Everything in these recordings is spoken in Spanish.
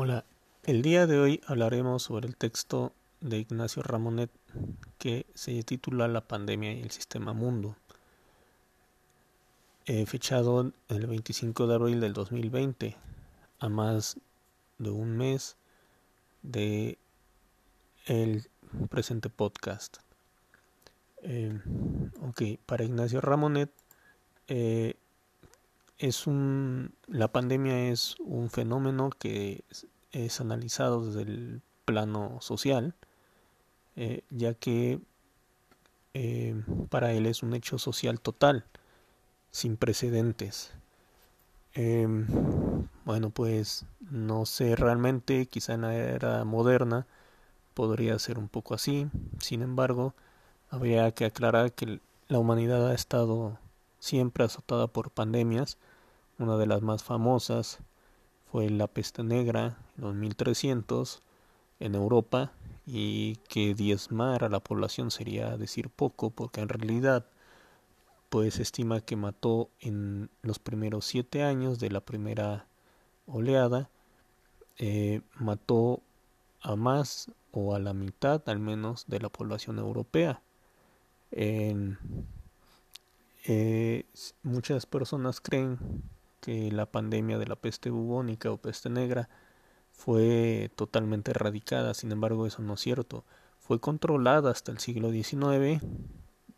Hola, el día de hoy hablaremos sobre el texto de Ignacio Ramonet que se titula La pandemia y el sistema mundo, eh, fechado el 25 de abril del 2020, a más de un mes de el presente podcast. Eh, ok, para Ignacio Ramonet eh, es un la pandemia es un fenómeno que es, analizado desde el plano social eh, ya que eh, para él es un hecho social total sin precedentes. Em, bueno pues no sé realmente quizá en la era moderna podría ser un poco así. Sin embargo habría que aclarar que la humanidad ha estado siempre azotada por pandemias. Una de las más famosas fue la peste negra en los 1300 en Europa y que diezmar a la población sería decir poco porque en realidad pues se estima que mató en los primeros siete años de la primera oleada eh, mató a más o a la mitad al menos de la población europea. En, eh, muchas personas creen que la pandemia de la peste bubónica o peste negra fue totalmente erradicada, sin embargo eso no es cierto. Fue controlada hasta el siglo XIX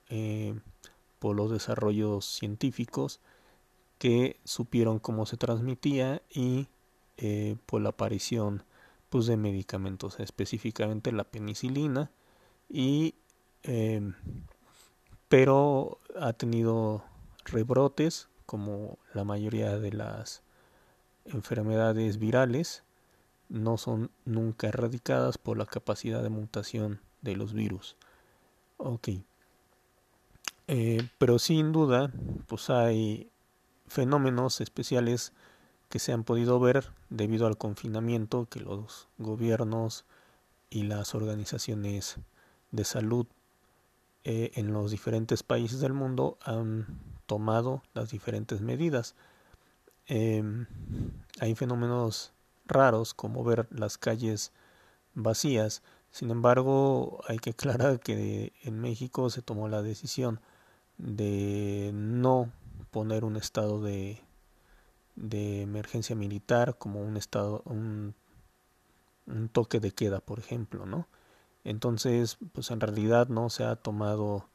eh, por los desarrollos científicos que supieron cómo se transmitía y eh, por la aparición pues, de medicamentos, específicamente la penicilina, y, eh, pero ha tenido rebrotes como la mayoría de las enfermedades virales, no son nunca erradicadas por la capacidad de mutación de los virus. Ok. Eh, pero sin duda, pues hay fenómenos especiales que se han podido ver debido al confinamiento que los gobiernos y las organizaciones de salud eh, en los diferentes países del mundo han tomado las diferentes medidas. Em, hay fenómenos raros como ver las calles vacías. Sin embargo, hay que aclarar que en México se tomó la decisión de no poner un estado de, de emergencia militar como un estado un, un toque de queda, por ejemplo, ¿no? Entonces, pues en realidad no se ha tomado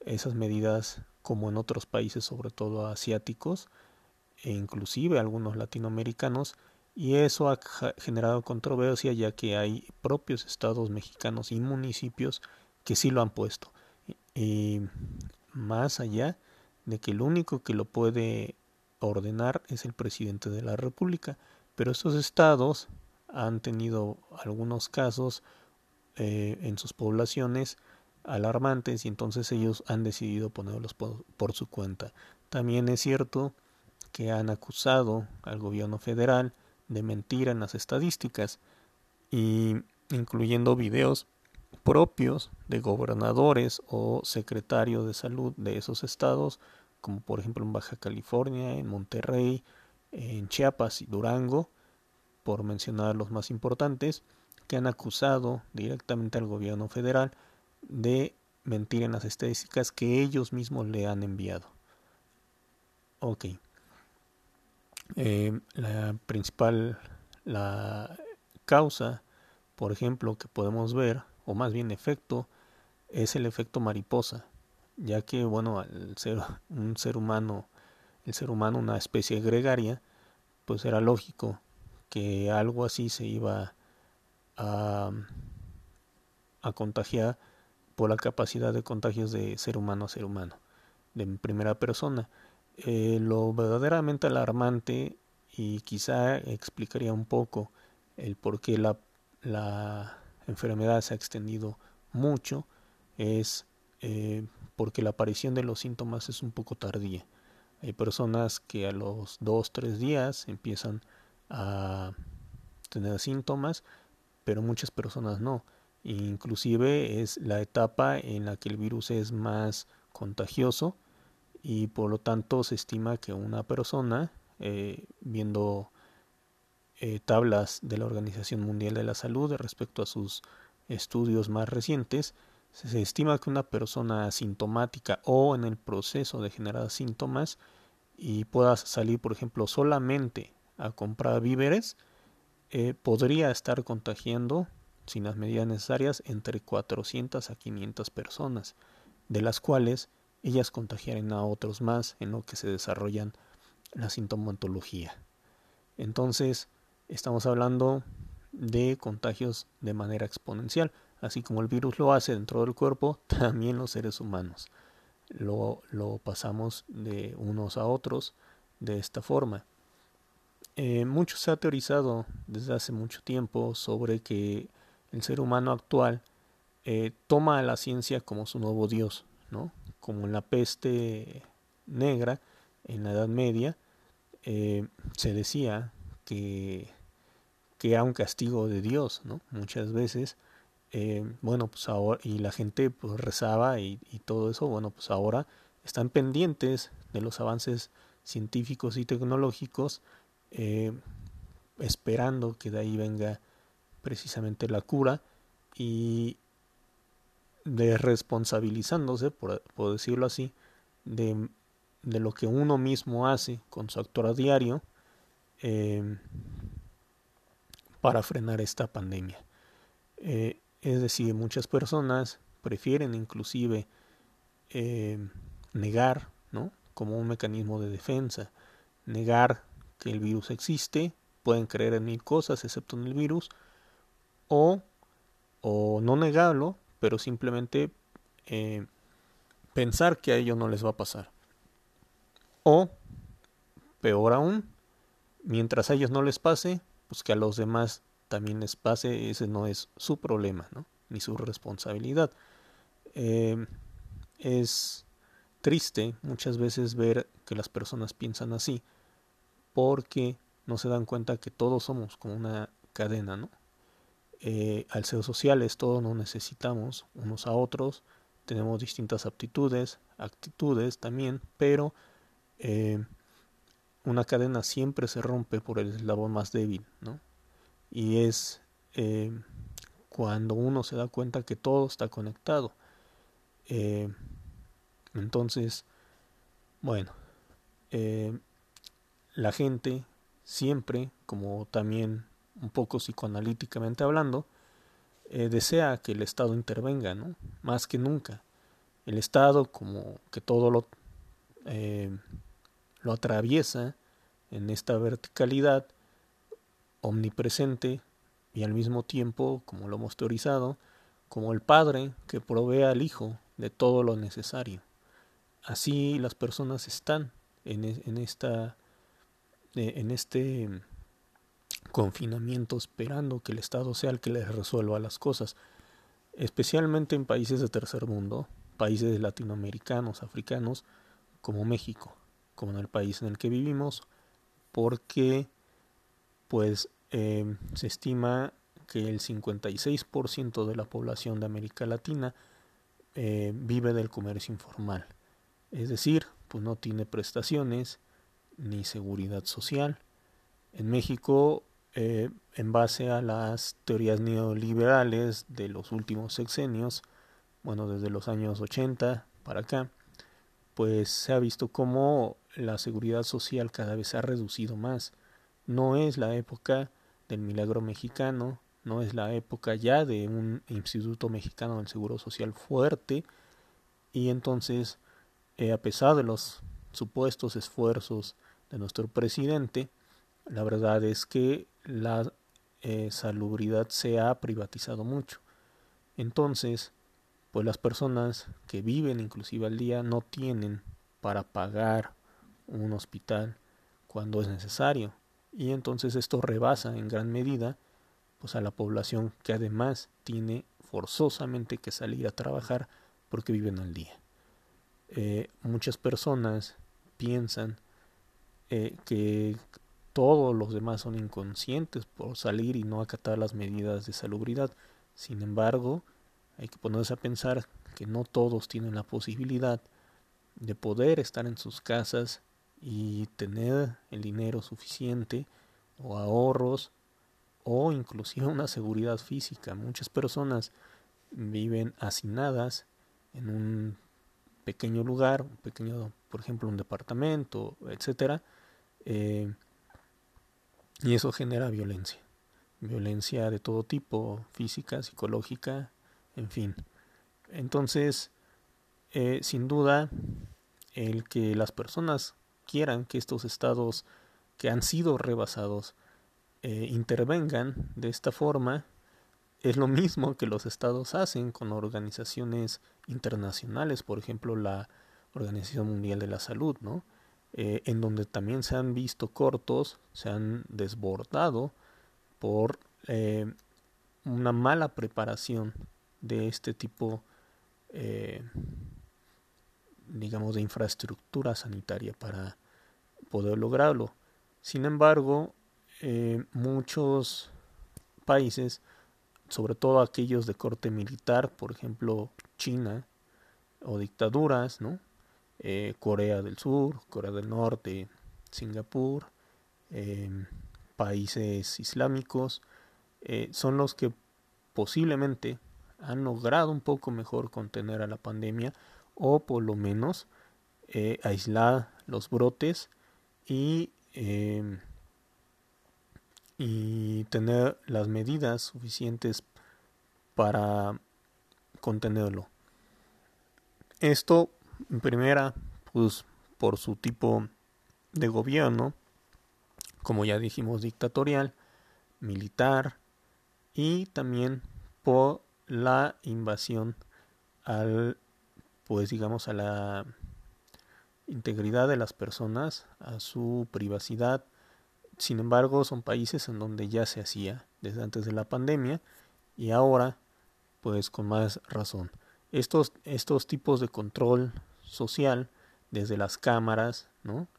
esas medidas como en otros países, sobre todo asiáticos e inclusive algunos latinoamericanos, y eso ha generado controversia ya que hay propios estados mexicanos y municipios que sí lo han puesto. Y más allá de que el único que lo puede ordenar es el presidente de la República, pero estos estados han tenido algunos casos eh, en sus poblaciones alarmantes y entonces ellos han decidido ponerlos por, su cuenta. También es cierto que han acusado al gobierno federal de mentir en las estadísticas y incluyendo videos propios de gobernadores o secretarios de salud de esos estados, como por ejemplo en Baja California, en Monterrey, en Chiapas y Durango, por mencionar los más importantes, que han acusado directamente al gobierno federal de mentir en las estadísticas que ellos mismos le han enviado. Ok. Eh, la principal la causa, por ejemplo, que podemos ver, o más bien efecto, es el efecto mariposa, ya que, bueno, al ser un ser humano, el ser humano una especie gregaria, pues era lógico que algo así se iba a, contagiar por la capacidad de contagios de ser humano a ser humano, de primera persona. Eh, lo verdaderamente alarmante y quizá explicaría un poco el por qué la, la enfermedad se ha extendido mucho es eh, porque la aparición de los síntomas es un poco tardía. Hay personas que a los dos, tres días empiezan a tener síntomas, pero muchas personas no. Inclusive es la etapa en la que el virus es más contagioso y por lo tanto se estima que una persona eh, viendo eh, tablas de la Organización Mundial de la Salud respecto a sus estudios más recientes, se estima que una persona asintomática o en el proceso de generar síntomas y pueda salir, por ejemplo, solamente a comprar víveres, eh, podría estar contagiando, sin las medidas necesarias, entre 400 a 500 personas, de las cuales ellas contagiarían a otros más en lo que se desarrollan la sintomatología. Entonces, estamos hablando de contagios de manera exponencial. Así como el virus lo hace dentro del cuerpo, también los seres humanos lo, lo pasamos de unos a otros de esta forma. Eh, mucho se ha teorizado desde hace mucho tiempo sobre que el ser humano actual eh, toma a la ciencia como su nuevo Dios, ¿no? Como en la peste negra, en la Edad Media, eh, se decía que, que, era un castigo de Dios, ¿no? Muchas veces, eh, bueno, pues ahora, y la gente pues rezaba y, y, todo eso, bueno, pues ahora están pendientes de los avances científicos y tecnológicos, eh, esperando que de ahí venga precisamente la cura y de responsabilizándose, por, por decirlo así, de, de, lo que uno mismo hace con su actor a diario eh, para frenar esta pandemia. Eh, es decir, muchas personas prefieren inclusive eh, negar, ¿no? Como un mecanismo de defensa, negar que el virus existe, pueden creer en mil cosas excepto en el virus, o, o no negarlo, pero simplemente eh, pensar que a ellos no les va a pasar. O, peor aún, mientras a ellos no les pase, pues que a los demás también les pase, ese no es su problema, ni su responsabilidad. Eh, es triste muchas veces ver que las personas piensan así, porque no se dan cuenta que todos somos como una cadena, ¿no? Eh, al ser sociales todos nos necesitamos unos a otros, tenemos distintas aptitudes, actitudes también, pero eh, una cadena siempre se rompe por el eslabón más débil, ¿no? Y es eh, cuando uno se da cuenta que todo está conectado. Eh, entonces, bueno, la gente siempre, como también un poco psicoanalíticamente hablando, eh, desea que el Estado intervenga, ¿no? Más que nunca. El Estado, como que todo lo, eh, lo atraviesa en esta verticalidad omnipresente y al mismo tiempo, como lo hemos teorizado, como el Padre que provee al Hijo de todo lo necesario. Así las personas están en, en esta eh, en este confinamiento esperando que el Estado sea el que les resuelva las cosas, especialmente en países de tercer mundo, países latinoamericanos, africanos, como México, como en el país en el que vivimos, porque pues eh, se estima que el 56% de la población de América Latina eh, vive del comercio informal, es decir, pues no tiene prestaciones ni seguridad social. En México eh, en base a las teorías neoliberales de los últimos sexenios, bueno, desde los años 80 para acá, pues se ha visto como la seguridad social cada vez se ha reducido más. No es la época del milagro mexicano, no es la época ya de un instituto mexicano del seguro social fuerte, y entonces, eh, a pesar de los supuestos esfuerzos de nuestro presidente, la verdad es que la eh, salubridad se ha privatizado mucho. Entonces, pues las personas que viven inclusive al día no tienen para pagar un hospital cuando es necesario. Y entonces esto rebasa en gran medida pues a la población que además tiene forzosamente que salir a trabajar porque viven al día. Eh, muchas personas piensan eh, que todos los demás son inconscientes por salir y no acatar las medidas de salubridad. Sin embargo, hay que ponerse a pensar que no todos tienen la posibilidad de poder estar en sus casas y tener el dinero suficiente o ahorros o inclusive una seguridad física. Muchas personas viven hacinadas en un pequeño lugar, un pequeño, por ejemplo, un departamento, etcétera, eh, y eso genera violencia, violencia de todo tipo, física, psicológica, en fin. Entonces, eh, sin duda, el que las personas quieran que estos estados que han sido rebasados eh, intervengan de esta forma es lo mismo que los estados hacen con organizaciones internacionales, por ejemplo la Organización Mundial de la Salud, ¿no? Eh, en donde también se han visto cortos, se han desbordado por eh, una mala preparación de este tipo, digamos, de infraestructura sanitaria para poder lograrlo. Sin embargo, eh, muchos países, sobre todo aquellos de corte militar, por ejemplo China, o dictaduras, ¿no? Eh, Corea del Sur, Corea del Norte, Singapur, em, países islámicos, eh, son los que posiblemente han logrado un poco mejor contener a la pandemia o por lo menos aislar los brotes y em, y tener las medidas suficientes para contenerlo. Esto, primera, pues por su tipo de gobierno, como ya dijimos, dictatorial, militar y también por la invasión al, pues digamos, a la integridad de las personas, a su privacidad, sin embargo, son países en donde ya se hacía desde antes de la pandemia y ahora, pues con más razón. Estos, estos tipos de control social, desde las cámaras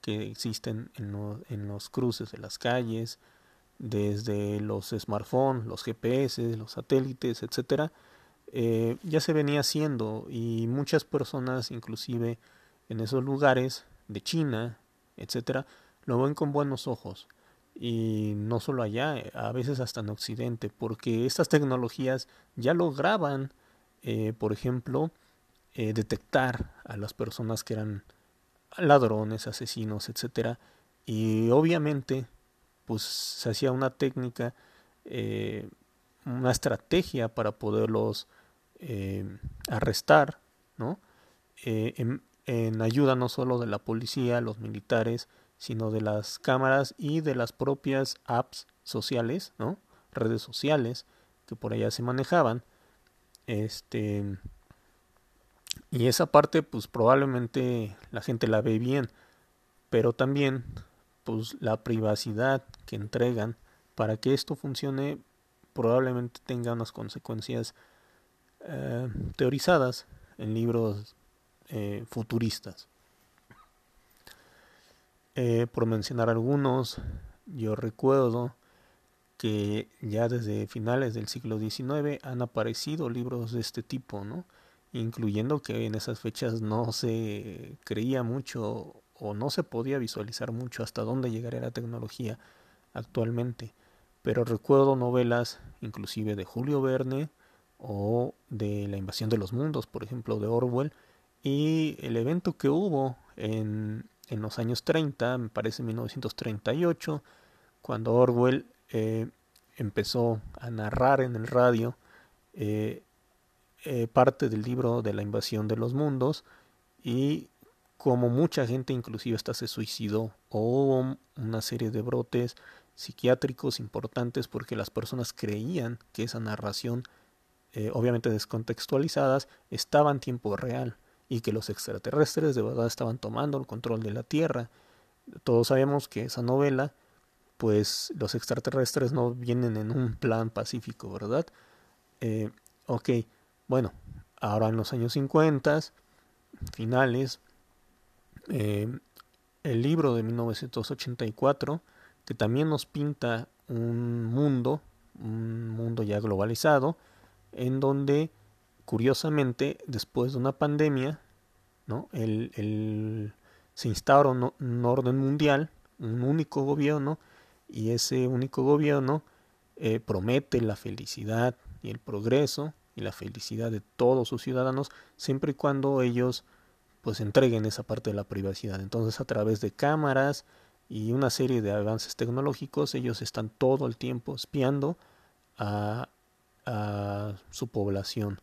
que existen en, en los cruces de las calles, desde los smartphones, los GPS, los satélites, etcétera, eh, ya se venía haciendo y muchas personas, inclusive en esos lugares de China, etcétera, lo ven con buenos ojos. Y no solo allá, a veces hasta en Occidente, porque estas tecnologías ya lograban, eh, por ejemplo, eh, detectar a las personas que eran ladrones, asesinos, etcétera, y obviamente, pues se hacía una técnica, eh, una estrategia para poderlos arrestar, ¿no? En, en ayuda no solo de la policía, los militares, sino de las cámaras y de las propias apps sociales, ¿no? Redes sociales que por allá se manejaban. Este y esa parte pues probablemente la gente la ve bien, pero también pues la privacidad que entregan para que esto funcione probablemente tenga unas consecuencias eh, teorizadas en libros eh, futuristas. Eh, por mencionar algunos, yo recuerdo que ya desde finales del siglo XIX han aparecido libros de este tipo, ¿no? Incluyendo que en esas fechas no se creía mucho o no se podía visualizar mucho hasta dónde llegaría la tecnología actualmente. Pero recuerdo novelas inclusive de Julio Verne o de La invasión de los mundos, por ejemplo, de Orwell, y el evento que hubo en en los años 30, me parece 1938, cuando Orwell eh, empezó a narrar en el radio eh, eh, parte del libro de la invasión de los mundos y como mucha gente inclusive hasta se suicidó o una serie de brotes psiquiátricos importantes porque las personas creían que esa narración obviamente descontextualizadas estaba en tiempo real y que los extraterrestres de verdad estaban tomando el control de la Tierra. Todos sabemos que esa novela, pues los extraterrestres no vienen en un plan pacífico, ¿verdad? Eh, ok, bueno, ahora en los años 50, finales, eh, el libro de 1984, que también nos pinta un mundo, un mundo ya globalizado, en donde curiosamente, después de una pandemia, ¿no? el, se instaura un, orden mundial, un único gobierno, y ese único gobierno eh, promete la felicidad y el progreso y la felicidad de todos sus ciudadanos siempre y cuando ellos pues entreguen esa parte de la privacidad. Entonces a través de cámaras y una serie de avances tecnológicos ellos están todo el tiempo espiando a, su población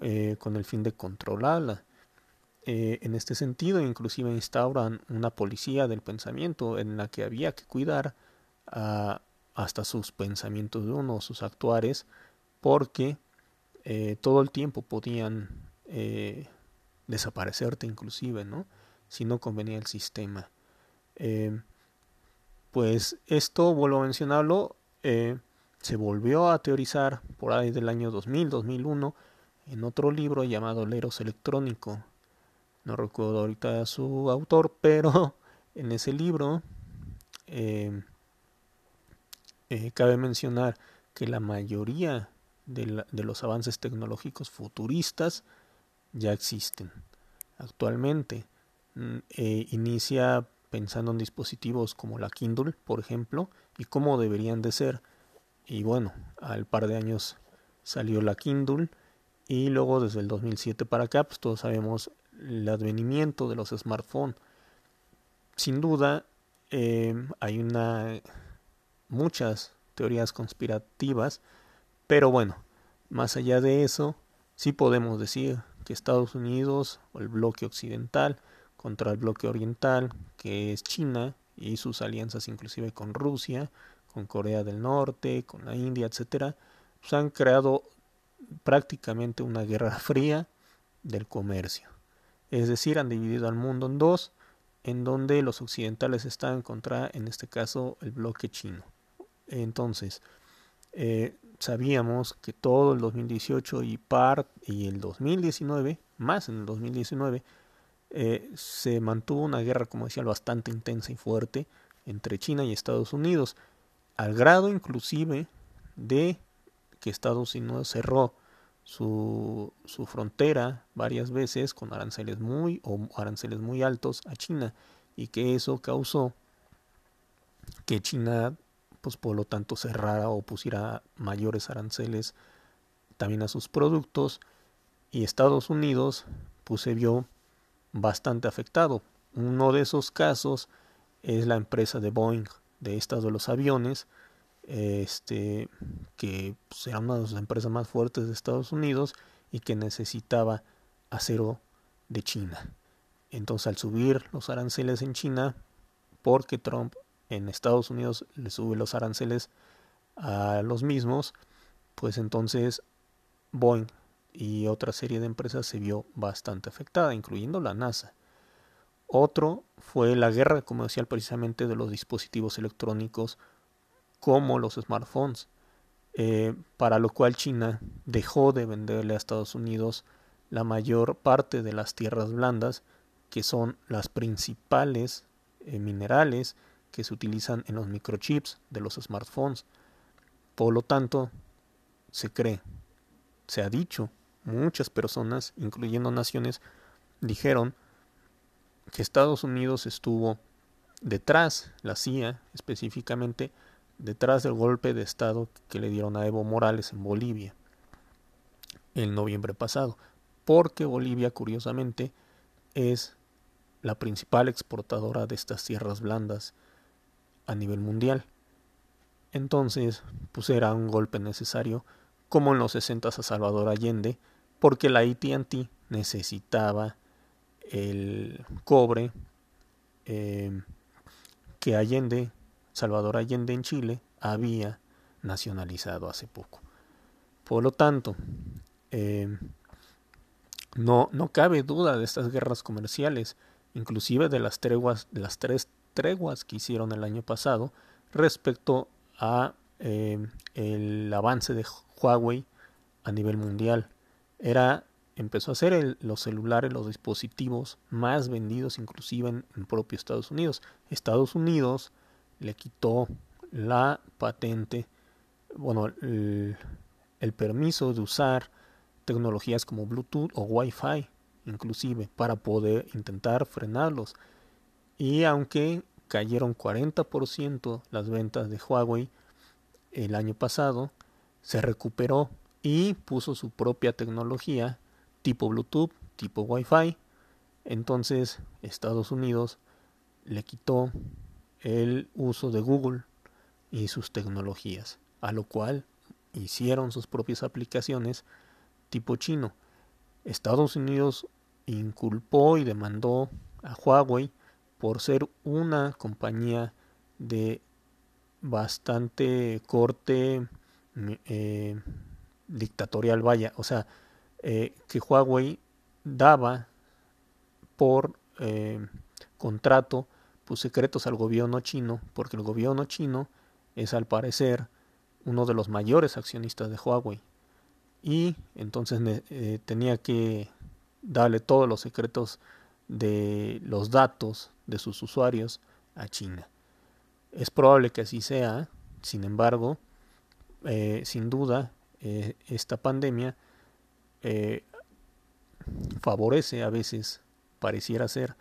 eh, con el fin de controlarla. Eh, en este sentido, inclusive instauran una policía del pensamiento en la que había que cuidar hasta sus pensamientos de uno, sus actuares, porque eh, todo el tiempo podían eh, desaparecerte inclusive, ¿no? Si no convenía el sistema. Eh, pues esto, vuelvo a mencionarlo, se volvió a teorizar por ahí del año 2000, 2001, en otro libro llamado Leros Electrónico. No recuerdo ahorita su autor, pero en ese libro cabe mencionar que la mayoría de, los avances tecnológicos futuristas ya existen actualmente. Mm, eh, inicia pensando en dispositivos como la Kindle, por ejemplo, y cómo deberían de ser. Y bueno, al par de años salió la Kindle y luego desde el 2007 para acá, pues todos sabemos el advenimiento de los smartphones. Sin duda, eh, hay una muchas teorías conspirativas pero bueno, más allá de eso, sí podemos decir que Estados Unidos o el bloque occidental contra el bloque oriental, que es China y sus alianzas inclusive con Rusia, con Corea del Norte, con la India, etcétera, pues han creado prácticamente una guerra fría del comercio. Es decir, han dividido al mundo en dos, en donde los occidentales están contra, en este caso, el bloque chino. Entonces, eh, sabíamos que todo el 2018 y par y el 2019, más en el 2019, eh, se mantuvo una guerra comercial bastante intensa y fuerte entre China y Estados Unidos, al grado inclusive de que Estados Unidos cerró su, su frontera varias veces con aranceles muy o aranceles muy altos a China y que eso causó que China pues por lo tanto cerrara o pusiera mayores aranceles también a sus productos y Estados Unidos pues se vio bastante afectado. Uno de esos casos es la empresa de Boeing, de estas de los aviones, este, que pues, era una de las empresas más fuertes de Estados Unidos y que necesitaba acero de China. Entonces al subir los aranceles en China, porque Trump en Estados Unidos le sube los aranceles a los mismos, pues entonces Boeing y otra serie de empresas se vio bastante afectada, incluyendo la NASA. Otro fue la guerra comercial precisamente de los dispositivos electrónicos como los smartphones, eh, para lo cual China dejó de venderle a Estados Unidos la mayor parte de las tierras blandas, que son las principales eh, minerales que se utilizan en los microchips de los smartphones. Por lo tanto, se cree, se ha dicho, muchas personas, incluyendo naciones, dijeron que Estados Unidos estuvo detrás, la CIA específicamente, detrás del golpe de Estado que le dieron a Evo Morales en Bolivia en noviembre pasado, porque Bolivia, curiosamente, es la principal exportadora de estas tierras blandas a nivel mundial. Entonces, pues era un golpe necesario, como en los 60 a Salvador Allende, porque la ATT necesitaba el cobre eh, que Allende, Salvador Allende en Chile, había nacionalizado hace poco. Por lo tanto, eh, no, no cabe duda de estas guerras comerciales, inclusive de las treguas, de las tres treguas que hicieron el año pasado respecto a eh, el avance de Huawei a nivel mundial. Era empezó a ser los celulares, los dispositivos más vendidos inclusive en, en propio Estados Unidos. Estados Unidos le quitó la patente, bueno, el, el permiso de usar tecnologías como Bluetooth o Wi-Fi, inclusive, para poder intentar frenarlos. Y aunque cayeron 40% las ventas de Huawei el año pasado, se recuperó y puso su propia tecnología tipo Bluetooth, tipo Wi-Fi. Entonces Estados Unidos le quitó el uso de Google y sus tecnologías, a lo cual hicieron sus propias aplicaciones tipo chino. Estados Unidos inculpó y demandó a Huawei por ser una compañía de bastante corte eh, dictatorial, vaya, o sea, eh, que Huawei daba por eh, contrato pues, secretos al gobierno chino, porque el gobierno chino es al parecer uno de los mayores accionistas de Huawei. Y entonces tenía que darle todos los secretos de los datos de sus usuarios a China. Es probable que así sea, sin embargo, eh, sin duda, eh, esta pandemia favorece a veces, pareciera ser,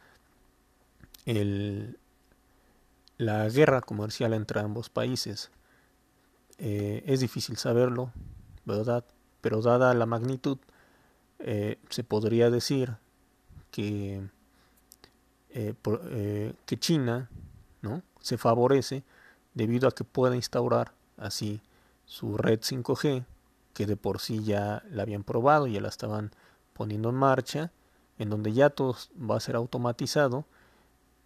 el, la guerra comercial entre ambos países. Eh, es difícil saberlo, ¿verdad? Pero dada la magnitud, eh, se podría decir que, eh, que China ¿no? se favorece debido a que pueda instaurar así su red 5G, que de por sí ya la habían probado, ya la estaban poniendo en marcha, en donde ya todo va a ser automatizado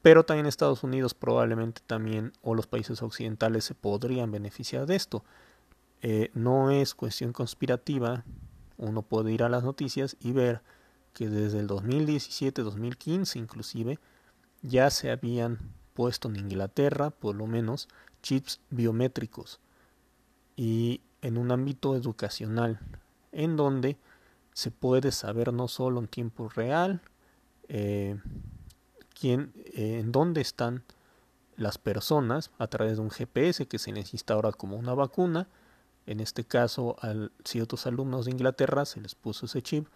pero también Estados Unidos probablemente también o los países occidentales se podrían beneficiar de esto. Eh, no es cuestión conspirativa, uno puede ir a las noticias y ver que desde el 2017, 2015 inclusive, ya se habían puesto en Inglaterra, por lo menos, chips biométricos y en un ámbito educacional, en donde se puede saber no solo en tiempo real, eh, quién, eh, en dónde están las personas a través de un GPS que se les instaura como una vacuna. En este caso, a ciertos alumnos de Inglaterra se les puso ese chip.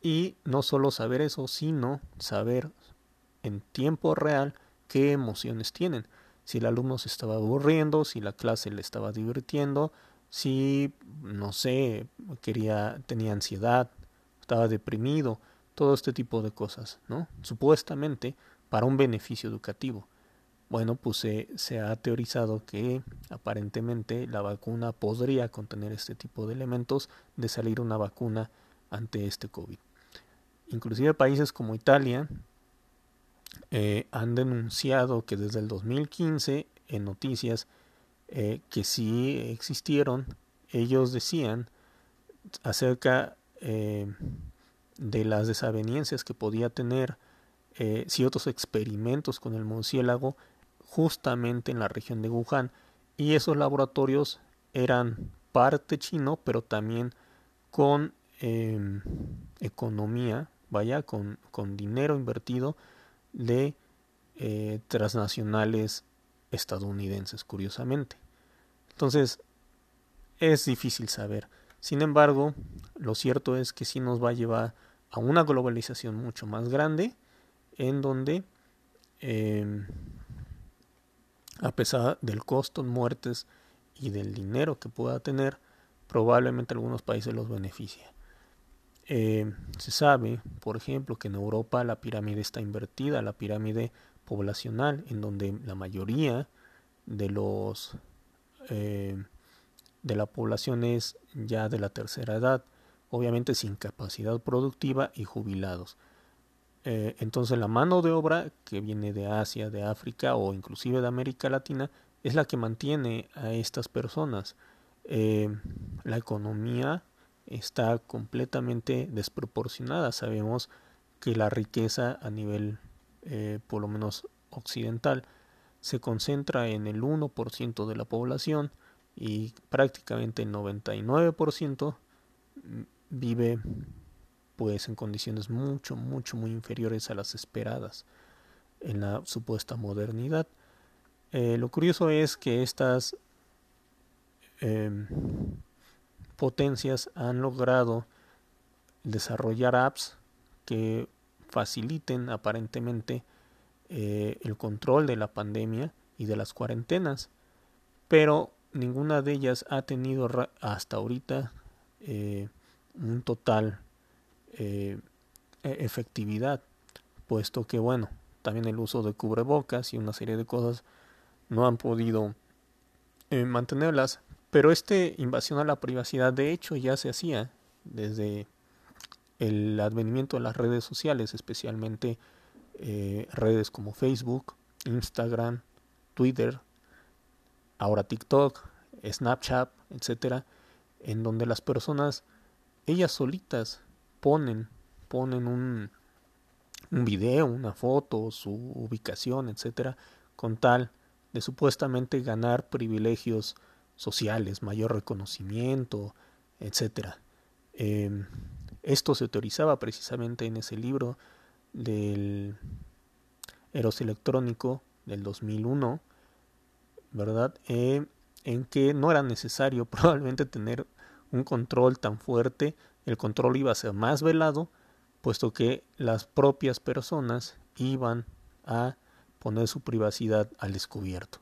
Y no solo saber eso, sino saber en tiempo real qué emociones tienen. Si el alumno se estaba aburriendo, si la clase le estaba divirtiendo, si, no sé, quería, tenía ansiedad, estaba deprimido, todo este tipo de cosas, ¿no? Supuestamente para un beneficio educativo. Bueno, pues se, ha teorizado que aparentemente la vacuna podría contener este tipo de elementos de salir una vacuna ante este COVID. Inclusive países como Italia eh, han denunciado que desde el 2015 en noticias eh, que sí existieron, ellos decían acerca eh, de las desavenencias que podía tener ciertos experimentos con el murciélago justamente en la región de Wuhan. Y esos laboratorios eran parte chino pero también con economía vaya con, con, dinero invertido de eh, transnacionales estadounidenses curiosamente entonces es difícil saber sin embargo lo cierto es que sí nos va a llevar a una globalización mucho más grande en donde em, a pesar del costo en muertes y del dinero que pueda tener, probablemente algunos países los beneficia. Em, se sabe, por ejemplo, que en Europa la pirámide está invertida, la pirámide poblacional, en donde la mayoría de los em, de la población es ya de la tercera edad, obviamente sin capacidad productiva y jubilados. Eh, entonces la mano de obra que viene de Asia, de África o inclusive de América Latina es la que mantiene a estas personas. Eh, la economía está completamente desproporcionada. Sabemos que la riqueza a nivel, eh, por lo menos occidental, se concentra en el 1% de la población y prácticamente el 99% vive pues en condiciones mucho, mucho, muy inferiores a las esperadas en la supuesta modernidad. Eh, lo curioso es que estas em, potencias han logrado desarrollar apps que faciliten aparentemente eh, el control de la pandemia y de las cuarentenas, pero ninguna de ellas ha tenido hasta ahorita eh, un total eh, e-, efectividad, puesto que bueno, también el uso de cubrebocas y una serie de cosas no han podido mantenerlas, pero este invasión a la privacidad de hecho ya se hacía desde el advenimiento de las redes sociales, especialmente eh, redes como Facebook, Instagram, Twitter, ahora TikTok, Snapchat, etcétera, en donde las personas ellas solitas ponen ponen un un video, una foto, su ubicación, etcétera, con tal de supuestamente ganar privilegios sociales, mayor reconocimiento, etcétera. Em, esto se teorizaba precisamente en ese libro del Eros electrónico del 2001, ¿verdad? Eh, en que no era necesario probablemente tener un control tan fuerte, el control iba a ser más velado, puesto que las propias personas iban a poner su privacidad al descubierto.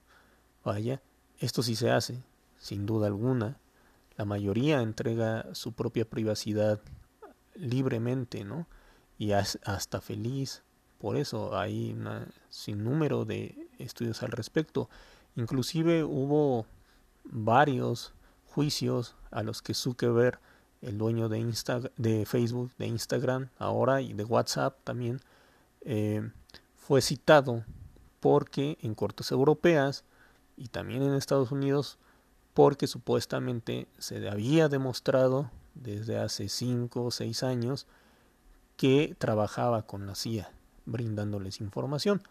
Vaya, esto sí se hace, sin duda alguna. La mayoría entrega su propia privacidad libremente, ¿no? Y hasta feliz. Por eso hay un sinnúmero de estudios al respecto. Inclusive hubo varios juicios a los que Zuckerberg, el dueño de, Insta de Facebook, de Instagram ahora y de WhatsApp también, eh, fue citado porque en cortes europeas y también en Estados Unidos, porque supuestamente se había demostrado desde hace 5 o 6 años que trabajaba con la CIA, brindándoles información.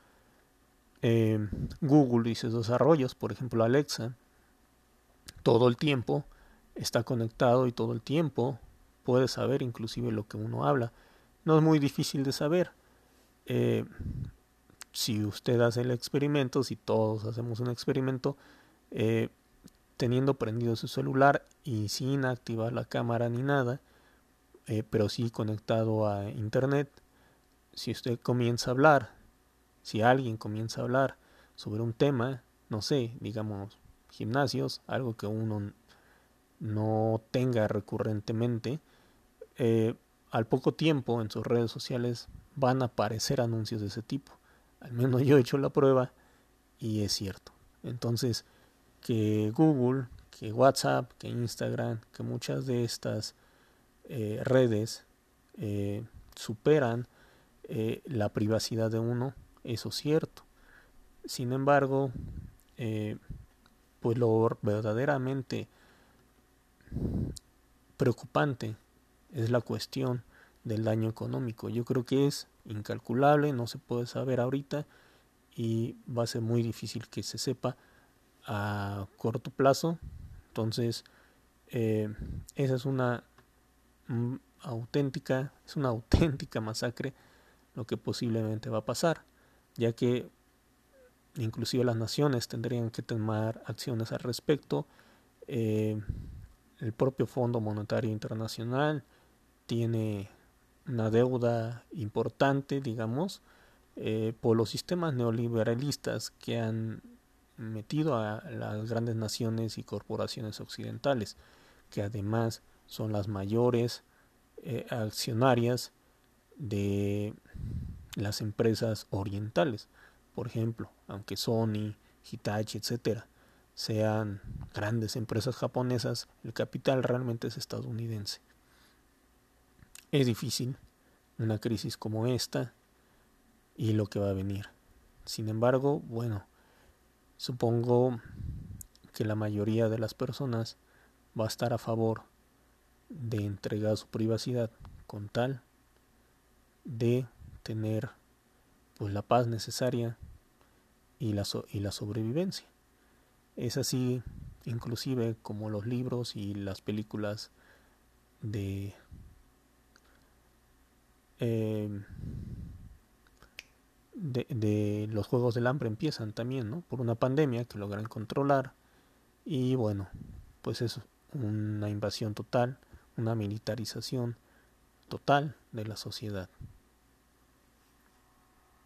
Eh, Google y sus desarrollos, por ejemplo Alexa, todo el tiempo está conectado y todo el tiempo puede saber inclusive lo que uno habla. No es muy difícil de saber. Eh, si usted hace el experimento, si todos hacemos un experimento, eh, teniendo prendido su celular y sin activar la cámara ni nada, eh, pero sí conectado a internet, si usted comienza a hablar, si alguien comienza a hablar sobre un tema, no sé, digamos gimnasios, algo que uno no tenga recurrentemente, eh, al poco tiempo en sus redes sociales van a aparecer anuncios de ese tipo. Al menos yo he hecho la prueba y es cierto. Entonces, que Google, que WhatsApp, que Instagram, que muchas de estas eh, redes eh, superan eh, la privacidad de uno, eso es cierto. Sin embargo, pues lo verdaderamente preocupante es la cuestión del daño económico. Yo creo que es incalculable, no se puede saber ahorita y va a ser muy difícil que se sepa a corto plazo. Entonces, eh, esa es una mm, auténtica, es una auténtica masacre lo que posiblemente va a pasar, ya que inclusive las naciones tendrían que tomar acciones al respecto. Eh, el propio Fondo Monetario Internacional tiene una deuda importante, digamos, eh, por los sistemas neoliberalistas que han metido a las grandes naciones y corporaciones occidentales, que además son las mayores eh, accionarias de las empresas orientales. Por ejemplo, aunque Sony, Hitachi, etcétera, sean grandes empresas japonesas, el capital realmente es estadounidense. Es difícil una crisis como esta y lo que va a venir. Sin embargo, bueno, Supongo que la mayoría de las personas va a estar a favor de entregar su privacidad con tal de tener pues la paz necesaria y la, y la sobrevivencia. Es así inclusive como los libros y las películas de eh, de, los Juegos del Hambre empiezan también, ¿no? Por una pandemia que logran controlar y bueno, pues es una invasión total, una militarización total de la sociedad.